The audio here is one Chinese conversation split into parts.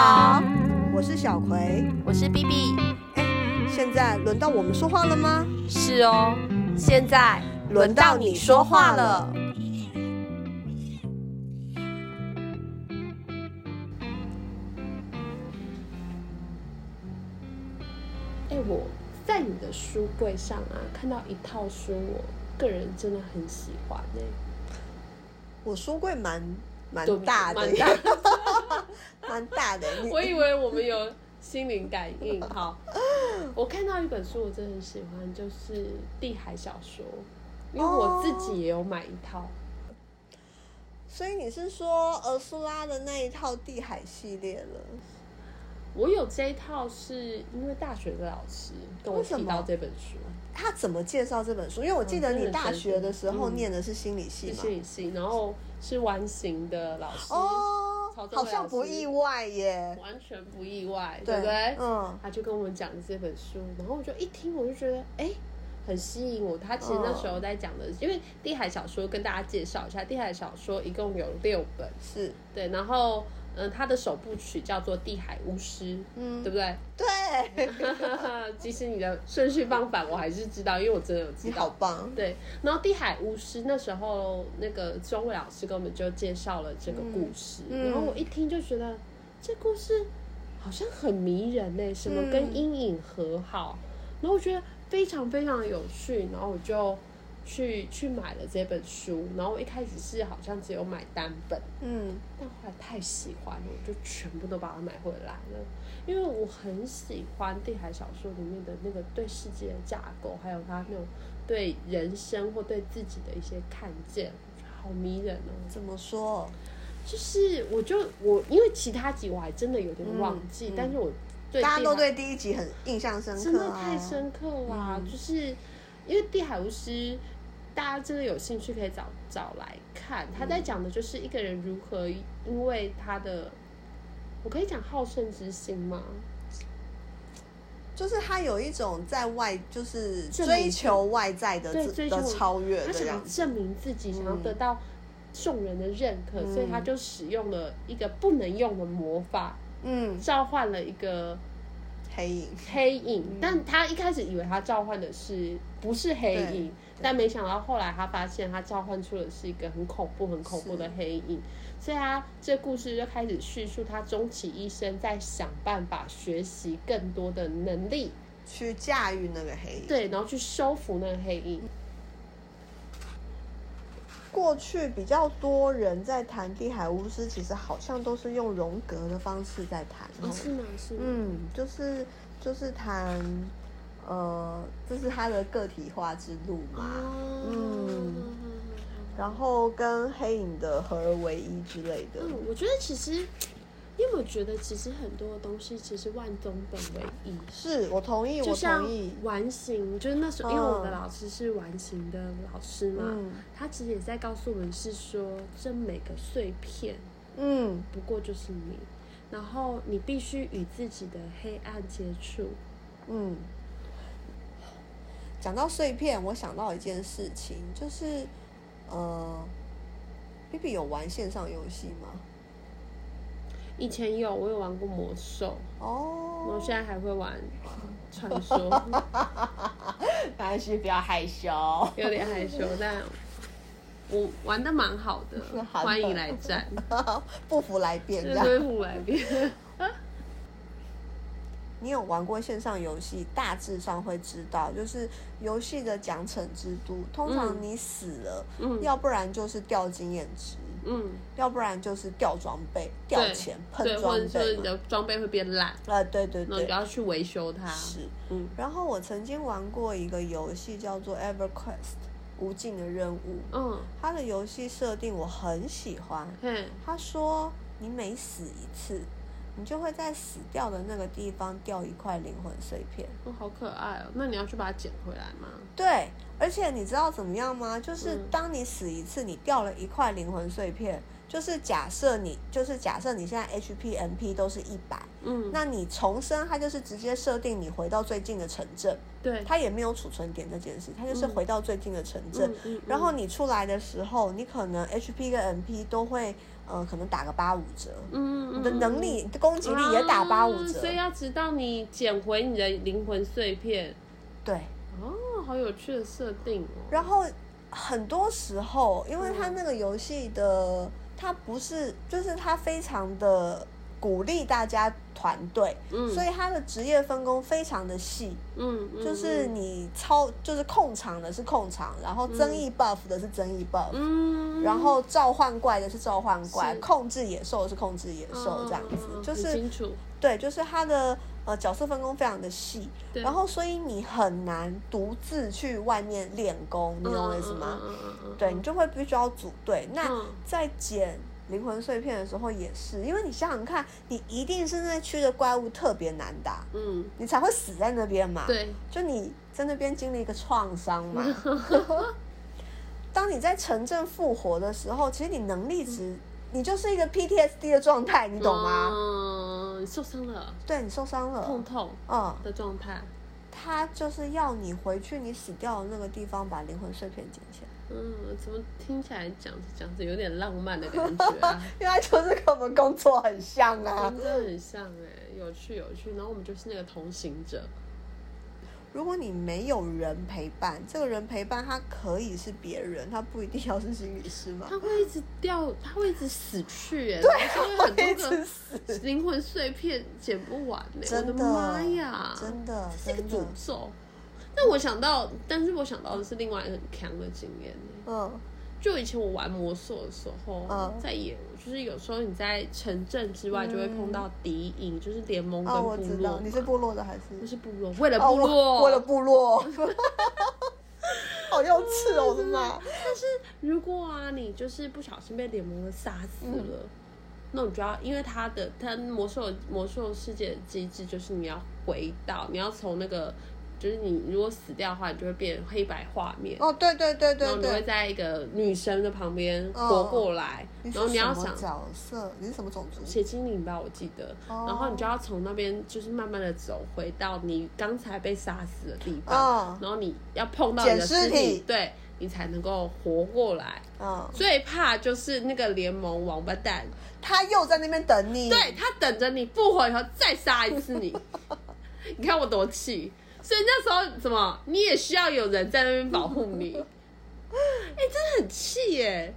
家好，我是小葵。我是 B B。现在轮到我们说话了吗？是哦，现在轮到你说话了。哎、我在你的书柜上啊，看到一套书，我个人真的很喜欢哎、我书柜蛮蛮大的耶，蛮大的。我以为我们有心灵感应。好，我看到一本书，我真的很喜欢，就是地海小说，因为我自己也有买一套。所以你是说俄苏拉的那一套地海系列了？我有这一套，是因为大学的老师跟我提到这本书，他怎么介绍这本书？因为我记得你大学的时候嗯念的是心理系嘛。是心理系，然后是完形的老师，哦好像不意外耶。完全不意外，对不对？嗯，他就跟我们讲这本书，然后我就一听，我就觉得哎、很吸引我。他其实那时候在讲的，因为地海小说跟大家介绍一下，地海小说一共有六本，是，对，然后嗯，他的首部曲叫做《地海巫师》，嗯。对不对？对，其实你的顺序放反，我还是知道，因为我真的有知你道好棒。对，然后地海巫师那时候那个钟伟老师跟我们就介绍了这个故事，然后我一听就觉得这故事好像很迷人呢、什么嗯。跟阴影和好，然后我觉得非常非常有趣，然后我就去去买了这本书，然后一开始是好像只有买单本，嗯，但后来太喜欢了，我就全部都把它买回来了，因为我很喜欢地海小说里面的那个对世界的架构，还有他那种对人生或对自己的一些看见，我觉得好迷人哦。怎么说？就是我就我因为其他集我还真的有点忘记，嗯嗯但是我对大家都对第一集很印象深刻、啊，真的太深刻啦、嗯就是因为地海巫师，大家真的有兴趣可以找找来看。他在讲的就是一个人如何因为他的，我可以讲好胜之心吗？就是他有一种在外，就是追求外在的对追求的超越他想要。证明自己，想要得到众人的认可，嗯所以他就使用了一个不能用的魔法，嗯，召唤了一个黑影，黑影，但他一开始以为他召唤的是不是黑影，但没想到后来他发现他召唤出的是一个很恐怖、很恐怖的黑影，所以他这故事就开始叙述他终其一生在想办法学习更多的能力，去驾驭那个黑影。对，然后去收服那个黑影。过去比较多人在谈地海巫师，其实好像都是用荣格的方式在谈。哦，是吗？是吗？嗯，就是就是谈，呃，这是他的个体化之路嘛。哦，嗯然后跟黑影的合而为一之类的。嗯，我觉得其实，你有没有觉得，其实很多的东西其实万中本为一。是我同意，我就像同意。完形，就是那时候，因为我的嗯老师是完形的老师嘛，嗯他其实也在告诉我们是说，这每个碎片嗯，不过就是你，然后你必须与自己的黑暗接触。嗯，讲到碎片，我想到一件事情，就是呃，B B 有玩线上游戏吗？以前有，我有玩过魔兽，哦，我现在还会玩传说，没关系，不要害羞。有点害羞，但我玩的蛮好的，欢迎来战，不服来辩，这这样。对付来辩。你有玩过线上游戏，大致上会知道，就是游戏的奖惩制度，通常嗯你死了，嗯要不然就是掉经验值，嗯，要不然就是掉装备、掉对钱、喷装备。你的装备会变烂，呃，对对对就，要去维修它。是。嗯然后我曾经玩过一个游戏叫做 EverQuest 无尽的任务，嗯，它的游戏设定我很喜欢。嗯，他说你每死一次，你就会在死掉的那个地方掉一块灵魂碎片。哦，好可爱哦。那你要去把它捡回来吗？对，而且你知道怎么样吗？就是嗯当你死一次，你掉了一块灵魂碎片，就是假设你就是假设你现在 HP、MP 都是一百，嗯，那你重生，它就是直接设定你回到最近的城镇，对，它也没有储存点这件事，它就是嗯回到最近的城镇。然后你出来的时候，你可能 HP 跟 MP 都会呃，可能打个八五折。嗯，你的能力、你的攻击力也打八五折。所以要直到你捡回你的灵魂碎片。对。哦，好有趣的设定哦。然后很多时候，因为它那个游戏的，它不是，就是它非常的。鼓励大家团队，所以他的职业分工非常的细，嗯，就是你操，就是控场的是控场，然后增益 buff 的是增益 buff，嗯，然后召唤怪的是召唤怪，控制野兽的是控制野兽，这样子，就是对，就是他的呃角色分工非常的细，然后所以你很难独自去外面练功，你懂我意思吗？对你就会必须要组队，那在减。灵魂碎片的时候也是，因为你想想看，你一定是那区的怪物特别难打，嗯，你才会死在那边嘛。对，就你在那边经历一个创伤嘛。当你在城镇复活的时候，其实你能力值，你就是一个 PTSD 的状态，你懂吗？嗯，受伤了。对你受伤了，痛痛嗯的状态。他就是要你回去你死掉的那个地方，把灵魂碎片捡起来。嗯，怎么听起来讲着讲着有点浪漫的感觉啊？因为就是跟我们工作很像啊，真的很像哎，有趣有趣。然后我们就是那个同行者。如果你没有人陪伴，这个人陪伴他可以是别人，他不一定要是心理师嘛。他会一直掉，他会一直死去哎，对，很多个灵魂碎片捡不完哎，我的妈呀，真的是一个诅咒。但我想到，但是我想到的是另外一个很强的经验。嗯，就以前我玩魔兽的时候，在野，就是有时候你在城镇之外就会碰到敌营，就是联盟跟部落。你是部落的还是？不是部落，为了部落，为了部落。好幼稚哦，我的妈！但是如果啊，你就是不小心被联盟的杀死了，那你就要，因为他的他魔兽魔兽世界的机制就是你要回到，你要从那个。就是你如果死掉的话，你就会变黑白画面。哦，对对对对。然后你会在一个女生的旁边活过来。然后你要想角色，你是什么种族？血精灵吧，我记得。然后你就要从那边就是慢慢的走回到你刚才被杀死的地方。然后你要碰到你的尸体，对你才能够活过来。嗯。最怕就是那个联盟王八蛋，他又在那边等你。对他等着你复活以后再杀一次你。你看我多气。所以那时候什么你也需要有人在那边保护你？哎，真的很气耶！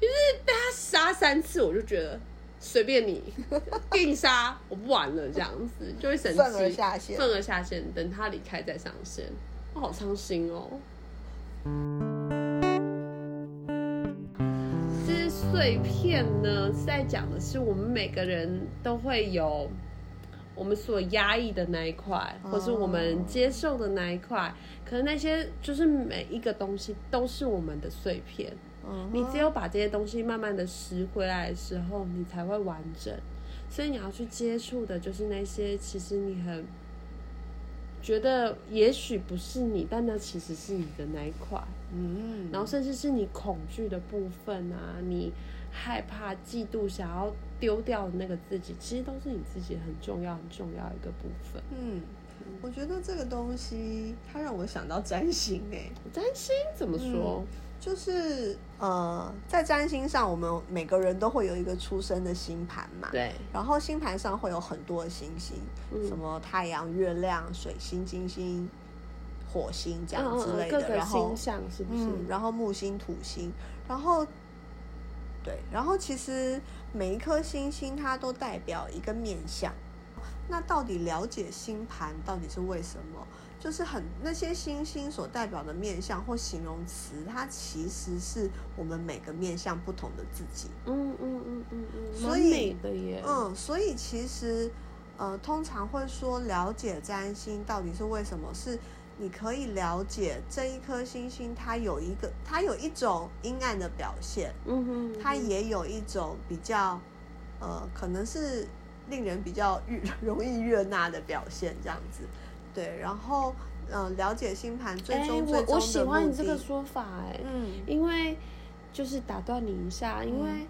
就是被他杀三次，我就觉得随便你，给你杀，我不玩了，这样子就会生气。愤而下线，愤而下线，等他离开再上线。我好伤心哦。这碎片呢，是在讲的是我们每个人都会有。我们所压抑的那一块，或是我们接受的那一块，可能那些就是每一个东西都是我们的碎片。嗯，你只有把这些东西慢慢的拾回来的时候，你才会完整。所以你要去接触的就是那些其实你很觉得也许不是你，但那其实是你的那一块。嗯，然后甚至是你恐惧的部分啊，你。害怕、嫉妒、想要丢掉的那个自己，其实都是你自己很重要、很重要一个部分。嗯，我觉得这个东西它让我想到占星诶。占星怎么说？就是呃，在占星上，我们每个人都会有一个出生的星盘嘛。对。然后星盘上会有很多的星星，什么太阳、月亮、水星、金星、火星这样之类的。然后星象是不是？然后木星、土星，然后。对，然后其实每一颗星星它都代表一个面相，那到底了解星盘到底是为什么？就是很那些星星所代表的面相或形容词，它其实是我们每个面相不同的自己。嗯嗯嗯嗯嗯，所以嗯，所以其实呃，通常会说了解占星到底是为什么是。你可以了解这一颗星星，它有一个，它有一种阴暗的表现，嗯哼，它也有一种比较，呃，可能是令人比较悦容易悦纳的表现，这样子，对。然后，嗯，了解星盘最终最终我我喜欢你这个说法，哎，嗯，因为就是打断你一下，因为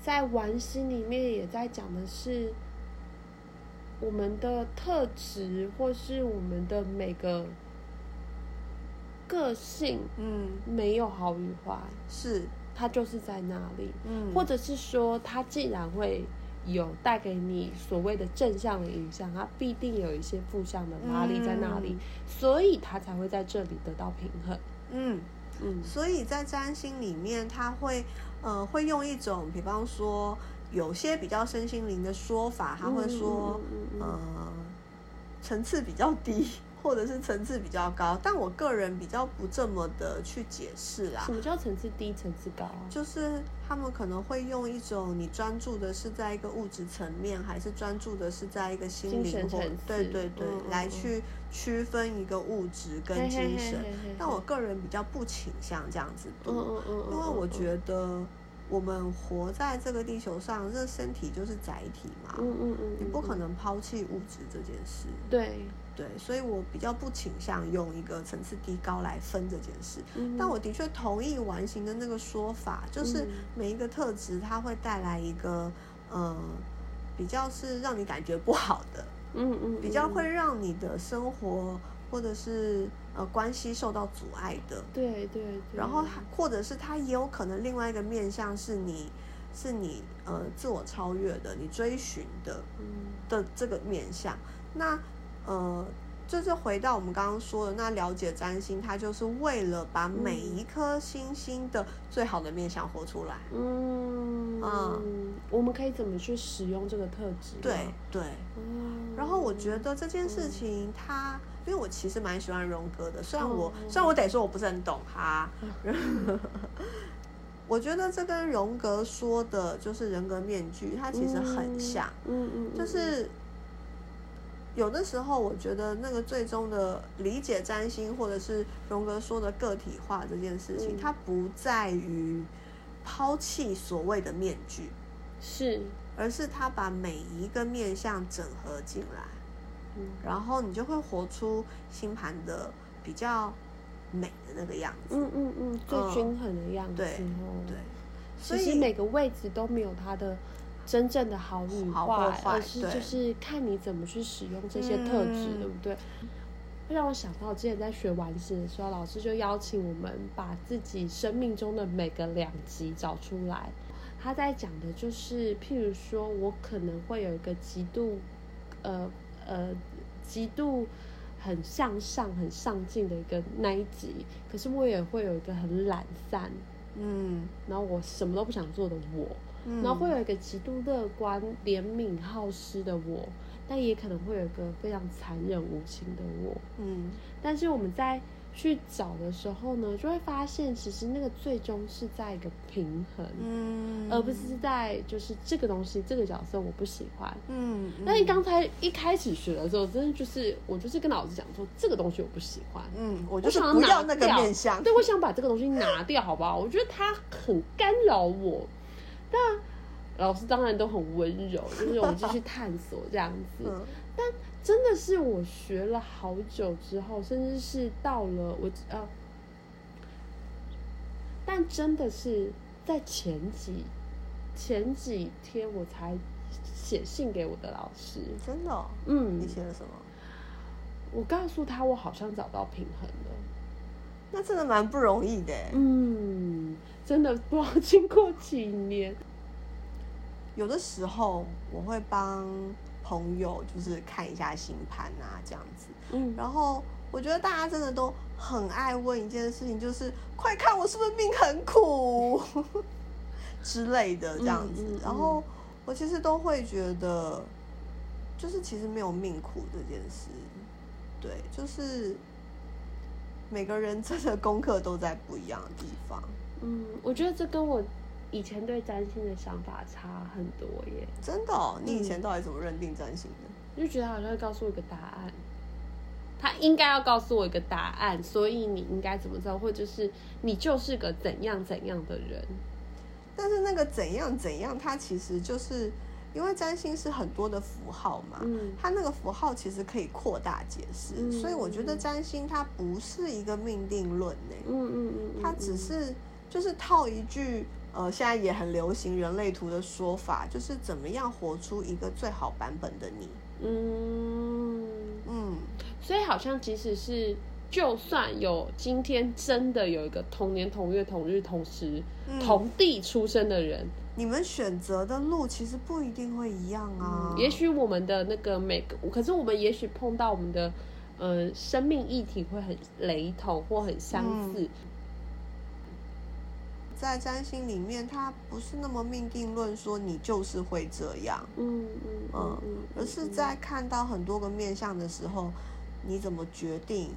在玩心里面也在讲的是我们的特质，或是我们的每个。个性，嗯，没有好与坏，是。它就是在那里，嗯。或者是说它既然会有带给你所谓的正向的影响，它必定有一些负向的拉力在那里，嗯。所以它才会在这里得到平衡。嗯，嗯。所以在占星里面，他会呃会用一种，比方说有些比较身心灵的说法，他会说、嗯嗯嗯嗯。呃层次比较低，或者是层次比较高，但我个人比较不这么的去解释啦什。么叫层次低、层次高啊？就是他们可能会用一种你专注的是在一个物质层面，还是专注的是在一个心精灵层次对对对，来去区分一个物质跟精神。嘿嘿嘿但我个人比较不倾向这样子读，嗯嗯嗯嗯，因为我得，觉得我们活在这个地球上，这身体就是载体嘛，嗯嗯嗯，你不可嗯能抛弃物质这件事。对，对，所以我比较不倾向用一个层次低高来分这件事。嗯但我的确同意完形的那个说法，就是嗯每一个特质它会带来一个呃比较是让你感觉不好的，嗯嗯比较嗯会让你的生活或者是呃关系受到阻碍的。对对对，然后它或者是它也有可能另外一个面向是你是你呃自我超越的，你追寻的嗯的这个面向。那呃，就是回到我们刚刚说的，那了解占星，它就是为了把每一颗星星的最好的面相活出来。嗯嗯我们可以怎么去使用这个特质？对，对。嗯然后我觉得这件事情它，因为我其实蛮喜欢荣格的，虽然我、嗯虽然我得说我不是很懂他，我觉得这跟荣格说的就是人格面具，它其实很像，嗯嗯，嗯就是有的时候我觉得那个最终的理解占星，或者是荣格说的个体化这件事情，嗯它不在于抛弃所谓的面具，是，而是他把每一个面相整合进来。嗯然后你就会活出星盘的比较美的那个样子。嗯嗯嗯，最嗯均衡的样子对哦。对，所其实以每个位置都没有它的真正的好与坏而是就是看你怎么去使用这些特质，嗯对不对？会让我想到之前在学完形的时候，老师就邀请我们把自己生命中的每个两极找出来。他在讲的就是，譬如说我可能会有一个极度，呃呃，极度很向上、很上进的一个那一极，可是我也会有一个很懒散，嗯，然后我什么都不想做的我，嗯然后会有一个极度乐观、怜悯、好施的我，但也可能会有一个非常残忍无情的我。嗯但是我们在去找的时候呢，就会发现其实那个最终是在一个平衡，嗯，而不是在就是这个东西这个角色我不喜欢。嗯，但是刚才一开始学的时候，真的就是我就是跟老师讲说，这个东西我不喜欢，嗯，我我就是不要那个面相。对，我想把这个东西拿掉，好不好？我觉得它很干扰我。但老师当然都很温柔，就是我们继续探索这样子。嗯但真的是我学了好久之后，甚至是到了我呃，但真的是在前几前几天我才写信给我的老师，真的哦、嗯你，写了什么？我告诉他我好像找到平衡了。那真的蛮不容易的。嗯，真的不知道经过几年，有的时候我会帮朋友就是看一下星盘啊，这样子。嗯，然后我觉得大家真的都很爱问一件事情，就是快看我是不是命很苦 之类的这样子。嗯嗯嗯然后我其实都会觉得，就是其实没有命苦这件事，对，就是每个人真的功课都在不一样的地方，嗯，我觉得这跟我以前对占星的想法差很多耶，真的、哦。你以嗯前到底怎么认定占星的？就觉得好像会告诉我一个答案，他应该要告诉我一个答案，所以你应该怎么做，或者是你就是个怎样怎样的人。但是那个怎样怎样，它其实就是因为占星是很多的符号嘛，嗯。它那个符号其实可以扩大解释，嗯所以我觉得占星它不是一个命定论呢，嗯嗯嗯，它只是就是套一句呃现在也很流行人类图的说法，就是怎么样活出一个最好版本的你。嗯，嗯，所以好像即使是就算有今天真的有一个同年同月同日同时、嗯。同地出生的人，你们选择的路其实不一定会一样啊。也许我们的那个每个，可是我们也许碰到我们的呃生命议题会很雷同或很相似。在占星里面，它不是那么命定论，说你就是会这样，嗯嗯嗯，而是在看到很多个面相的时候，你怎么决定？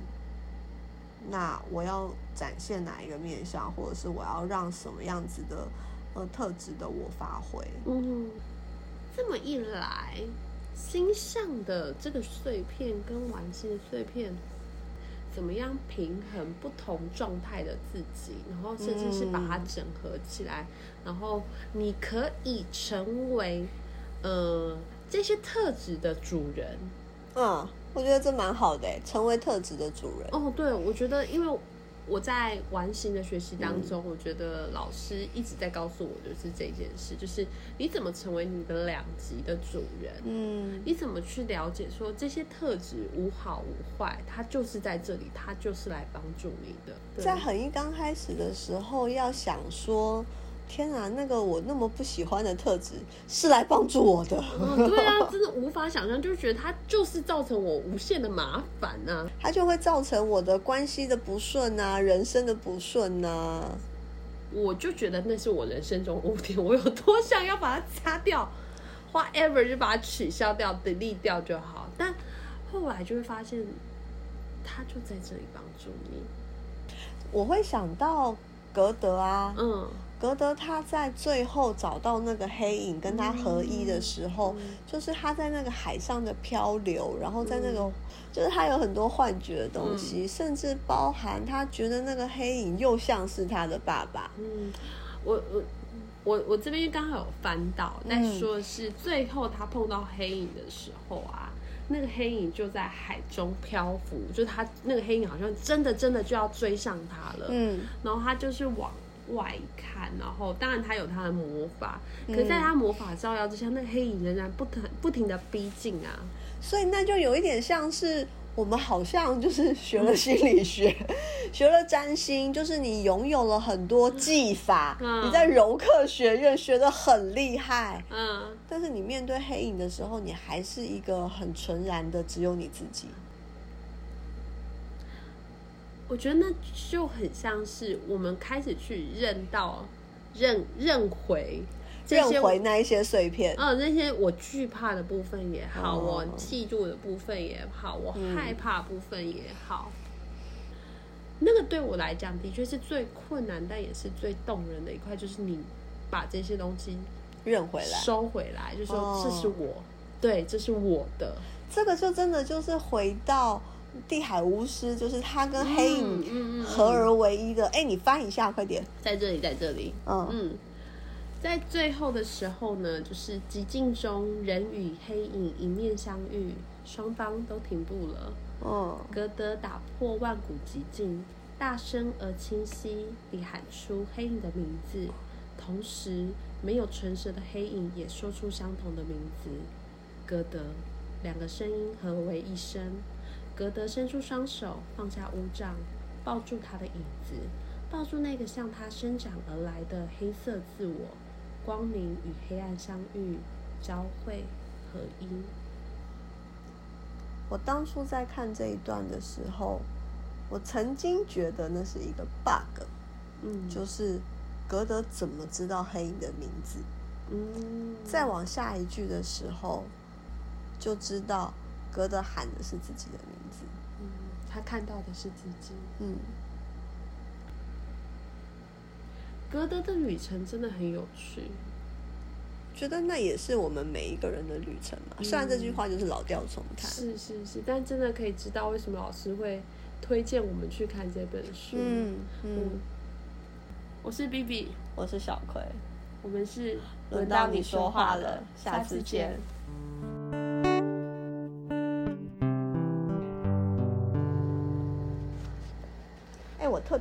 那我要展现哪一个面相，或者是我要让什么样子的呃特质的我发挥？嗯，这么一来，星象的这个碎片跟玩星的碎片，怎么样平衡不同状态的自己，然后甚至是把它整合起来，然后你可以成为呃这些特质的主人。嗯，我觉得这蛮好的，成为特质的主人。哦，对，我觉得因为我在完形的学习当中，我觉得老师一直在告诉我，就是这件事，就是你怎么成为你的两极的主人。嗯你怎么去了解说这些特质无好无坏，它就是在这里，它就是来帮助你的。对在很一刚开始的时候，要想说，天啊，那个我那么不喜欢的特质是来帮助我的，嗯，对啊，真的无法想象，就是觉得它就是造成我无限的麻烦呐、它就会造成我的关系的不顺啊，人生的不顺啊。我就觉得那是我人生中污点，我有多想要把它擦掉，whatever 就把它取消掉、delete 掉就好。但后来就会发现，它就在这里帮助你。我会想到格德啊，嗯，格德他在最后找到那个黑影跟他合一的时候，就是他在那个海上的漂流，然后在那个、就是他有很多幻觉的东西，甚至包含他觉得那个黑影又像是他的爸爸。嗯，我我我我这边刚好有翻到，那说的是最后他碰到黑影的时候啊，那个黑影就在海中漂浮，就是他那个黑影好像真的真的就要追上他了。嗯然后他就是往外看，然后当然他有他的魔法，可是在他魔法照耀之下，那个黑影仍然不停不停的逼近啊。所以那就有一点像是我们好像就是学了心理学，学了占星，就是你拥有了很多技法，嗯你在柔克学院学的很厉害，嗯，但是你面对黑影的时候，你还是一个很纯然的只有你自己。我觉得那就很像是我们开始去认到、认认回这些认回那一些碎片，嗯，那些我惧怕的部分也好，哦。我嫉妒的部分也好，我害怕部分也好，那个对我来讲的确是最困难，但也是最动人的一块，就是你把这些东西认回来。收回来，就说哦。这是我，对，这是我的，这个就真的就是回到地海巫师，就是他跟黑影合而为一的。哎、你翻一下，快点。在这里，在这里，嗯嗯，在最后的时候呢，就是极境中人与黑影迎面相遇，双方都停步了。哦格德打破万古寂静，大声而清晰地喊出黑影的名字，同时没有唇舌的黑影也说出相同的名字。格德，两个声音合为一声。格德伸出双手，放下乌杖，抱住他的影子，抱住那个向他生长而来的黑色自我。光明与黑暗相遇，交汇合一。我当初在看这一段的时候，我曾经觉得那是一个 bug，嗯，就是格德怎么知道黑影的名字？嗯，再往下一句的时候，就知道格德喊的是自己的名字。嗯，他看到的是自己。嗯，格德的旅程真的很有趣。觉得那也是我们每一个人的旅程嘛。虽然这句话就是老调重弹。是是是，但真的可以知道为什么老师会推荐我们去看这本书。嗯嗯，我是 B B，我是小葵，我们是轮到你说话了，下次见。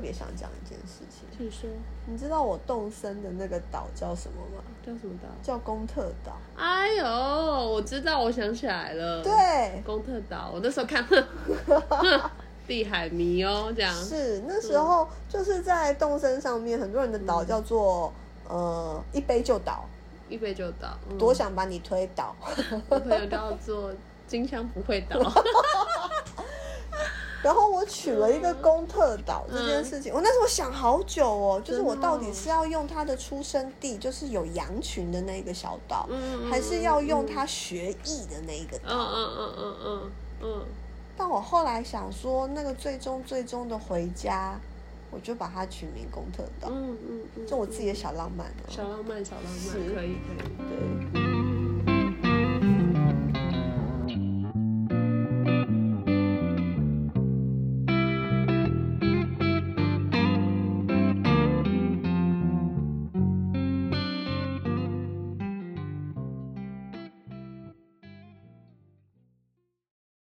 别想讲一件事情，请说，你知道我动身的那个岛叫什么吗？叫什么岛？叫公特岛。哎呦，我知道，我想起来了。，对，公特岛。我那时候看，哼 哼地海迷哦，这样是那时候就是在动身上面，很多人的岛叫做、呃一杯就倒，一杯就倒，嗯多想把你推倒。我朋友叫做金枪不会倒，然后我取了一个公特岛这件事情，我那时候想好久哦，就是我到底是要用他的出生地，就是有羊群的那个小岛，嗯还是要用他学艺的那一个嗯岛？嗯嗯嗯嗯嗯，但我后来想说，那个最终最终的回家，我就把它取名公特岛，嗯嗯嗯，就我自己的小浪漫哦。小浪漫，小浪漫，是可以可以。对。